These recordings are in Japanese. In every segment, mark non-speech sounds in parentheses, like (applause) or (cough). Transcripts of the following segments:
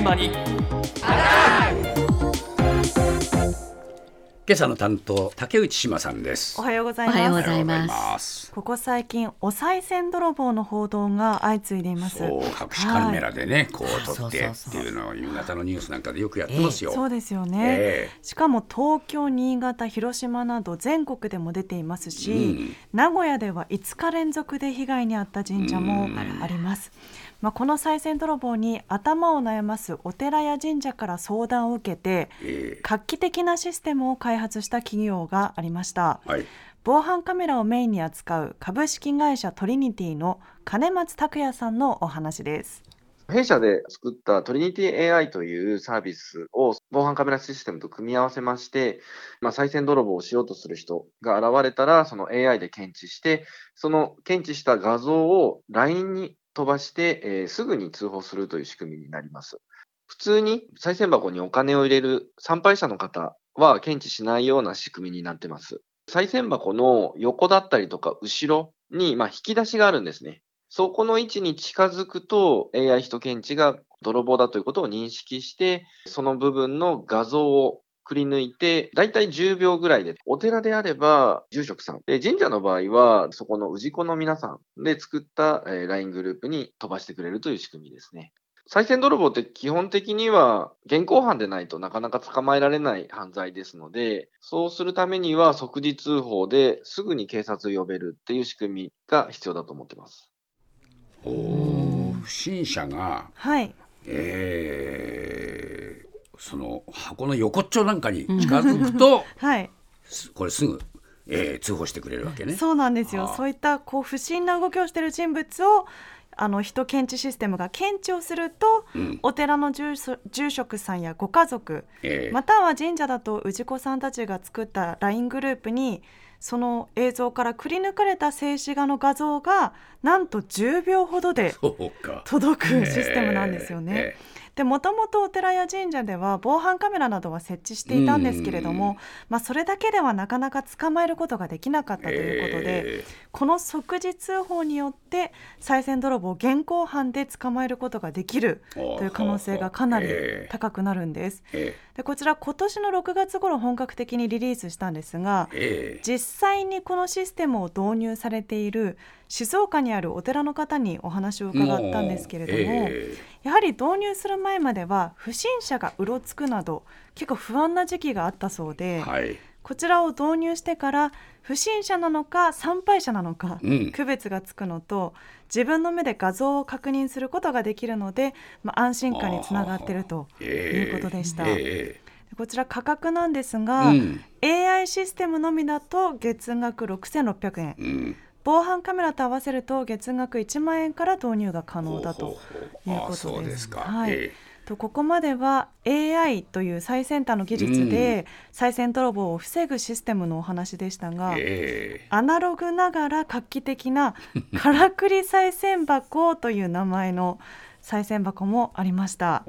現場に。今朝の担当竹内島さんです。おはようございおはようます。ございます。ここ最近お賽銭泥棒の報道が相次いでいます。そう隠しカメラでね、こう撮ってっていうのを夕方のニュースなんかでよくやってますよ、そうですよね、えしかも東京新潟広島など全国でも出ていますし、うん。名古屋では5日連続で被害に遭った神社もあります、まあ、この賽銭泥棒に頭を悩ますお寺や神社から相談を受けてえ。画期的なシステムを開発した企業がありました。はい。防犯カメラをメインに扱う株式会社トリニティの金松拓也さんのお話です。弊社で作ったトリニティ AI というサービスを防犯カメラシステムと組み合わせまして、まあ、再銭泥棒をしようとする人が現れたら、その AI で検知して、その検知した画像を LINE に飛ばして、えーすぐに通報するという仕組みになります。普通に再銭箱にお金を入れる参拝者の方は検知しないような仕組みになってます。再銭箱の横だったりとか後ろに、まあ、引き出しがあるんですね。そこの位置に近づくと AI 人検知が泥棒だということを認識して、その部分の画像をくり抜いて、だいたい10秒ぐらいで、お寺であれば住職さん、で神社の場合はそこの氏子の皆さんで作った LINE グループに飛ばしてくれるという仕組みですね。再銭泥棒って基本的には現行犯でないとなかなか捕まえられない犯罪ですので、そうするためには即時通報ですぐに警察を呼べるっていう仕組みが必要だと思ってます。おー不審者がはいえーその箱の横っちょなんかに近づくと、(laughs) はいすこれすぐ、えー通報してくれるわけね。そうなんですよああそういったこう不審な動きをしている人物をあの人検知システムが検知をすると、うんお寺の住職さんやご家族えーまたは神社だと氏子さんたちが作った LINE グループにその映像からくり抜かれた静止画の画像がなんと10秒ほどで。届くシステムなんですよね。えでもともとお寺や神社では防犯カメラなどは設置していたんですけれどうん。も、まあ、それだけではなかなか捕まえることができなかったーということで、えこの即時通報によって賽銭泥棒を現行犯で捕まえることができるーという可能性がかなりえー高くなるんです。えでこちら今年の6月頃本格的にリリースしたんですがーえ。ー実際にこのシステムを導入されている静岡にあるお寺の方にお話を伺ったんですけれども、えやはり導入する前までは不審者がうろつくなど結構不安な時期があったそうーで、はい。こちらを導入してから不審者なのか参拝者なのか、うん。区別がつくのと自分の目で画像を確認することができるので、まあ、安心感につながっているということでした。えこちら価格なんですーが、うん。AI システムのみだと月額6600円。うん防犯カメラと合わせると月額1万円から導入が可能だということです。はい。えとここまでは AI という最先端の技術で再銭泥棒を防ぐシステムのお話でしたーが、えアナログながら画期的なからくり再銭箱という名前の再銭箱もありました。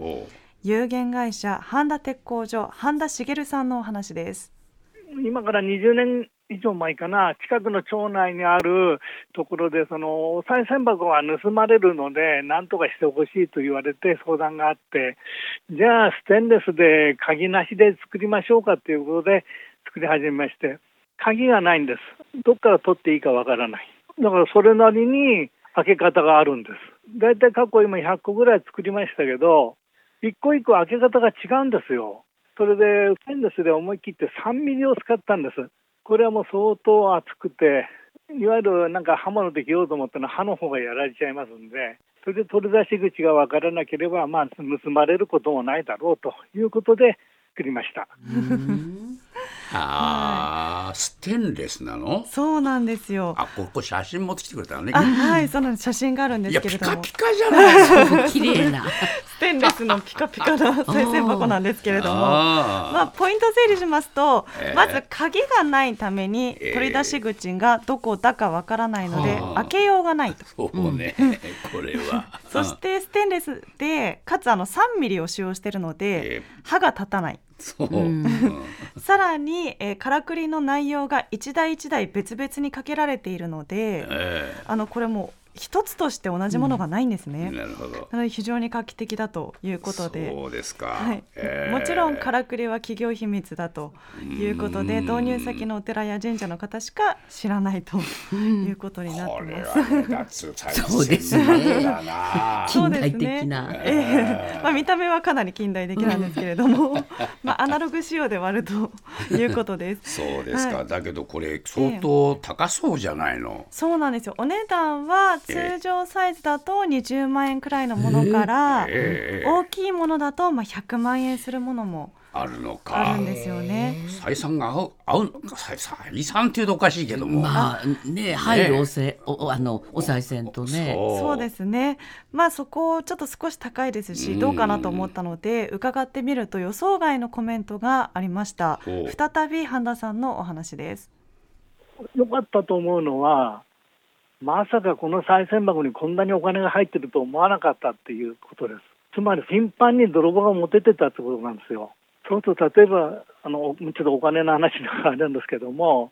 有限会社半田鉄工所半田茂さんのお話です。今から20年以上前かな、近くの町内にあるところで、そのお賽銭箱が盗まれるので、なんとかしてほしいと言われて相談があって、じゃあ、ステンレスで鍵なしで作りましょうかということで作り始めまして、鍵がないんです。どっから取っていいかわからない。だからそれなりに開け方があるんです。だいたい過去今100個ぐらい作りましたけど、一個一個開け方が違うんですよ。それで、ステンレスで思い切って3ミリを使ったんです。これはもう相当厚くて、いわゆるなんか刃物で切ろうと思ったら刃の方がやられちゃいますんで、それで取り出し口が分からなければ、まあ、盗まれることもないだろうということで作りました。ああ、ステンレスなの？そうなんですよ。あここ写真持ってきてくれたのね。あはいそうなんです。写真があるんですけれども。カピカじゃない。綺麗な。ステンレスのピカピカな (laughs) 再銭箱なんですけれども。まあ、ポイント整理しますと、ええ。まず鍵がないためにええ。取り出し口がどこだかわからないので、はあ。開けようがないと。そうね、(laughs) これは。そしてステンレスでかつあの3ミリを使用しているので、え刃が立たないそう、うん。うん。さらに、えー、からくりの内容が一台一台別々にかけられているので、えあのこれもう一つとして同じものがないんですね。なるほど。なので非常に画期的だということで。そうですか。はい。もちろんからくりは企業秘密だということで、導入先のお寺や神社の方しか知らないということになってます。(laughs) そうですね。近代的な。ええまあ見た目はかなり近代的なんですけれども、まあアナログ仕様で割ると (laughs) いうことです。そうですか。だけどこれ相当高そうじゃないの。そうなんですよ。お値段は通常サイズだと20万円くらいのものから、大きいものだとまあ100万円するものもあるのか。あるんですよね。採算が合う、合うのか、採算っていうとおかしいけども。まあ、ね、入るおせ、お、あの、お賽銭とね。そうですね。まあ、そこ、ちょっと少し高いですし、どうかなと思ったので、伺ってみると予想外のコメントがありました。再び半田さんのお話です。よかったと思うのは。まさかこの賽銭箱にこんなにお金が入ってると思わなかったっていうことです。つまり頻繁に泥棒が持ててたってことなんですよ。そうすると例えばあのちょっとお金の話があるんですけども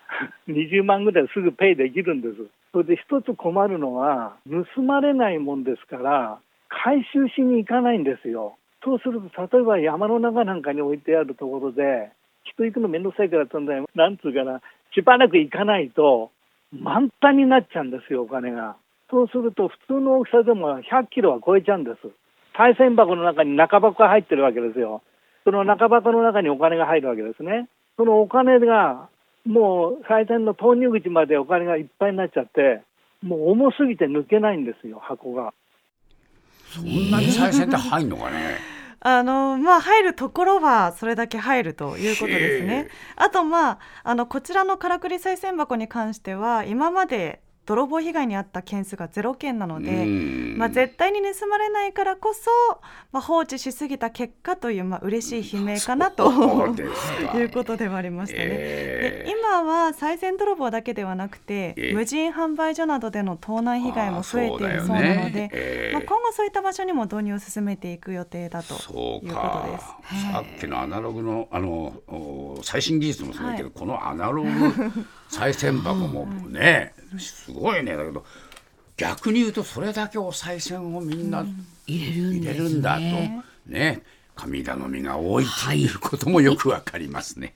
(laughs) 20万ぐらいすぐペイできるんです。それで一つ困るのは盗まれないもんですから回収しに行かないんですよ。そうすると例えば山の中なんかに置いてあるところで人行くの面倒くさいからとんでなんつうかなしばらく行かないと満タンになっちゃうんですよ、お金が。そうすると、普通の大きさでも100キロは超えちゃうんです。対銭箱の中に中箱が入ってるわけですよ。その中箱の中にお金が入るわけですね。そのお金が、もう賽銭の投入口までお金がいっぱいになっちゃって、もう重すぎて抜けないんですよ、箱が。そんなに賽銭って入んのかね？あのまあ入るところはそれだけ入るということですね。あとまああのこちらのからくり賽銭箱に関しては今まで泥棒被害に遭った件数がゼロ件なので、まあ、絶対に盗まれないからこそ、まあ、放置しすぎた結果という、まあ嬉しい悲鳴かなと (laughs) いうことではありましたね。えー、で今は賽銭泥棒だけではなくて、えー、無人販売所などでの盗難被害も増えているそうなので、ねえ。ー、まあ、今後そういった場所にも導入を進めていく予定だということです。さっきのアナログのあの最新技術もそうだけど、はい、このアナログ賽銭箱もね、すごいね。だけど逆に言うとそれだけお賽銭をみんな入れるんだと、ね。神頼みが多いということもよくわかりますね。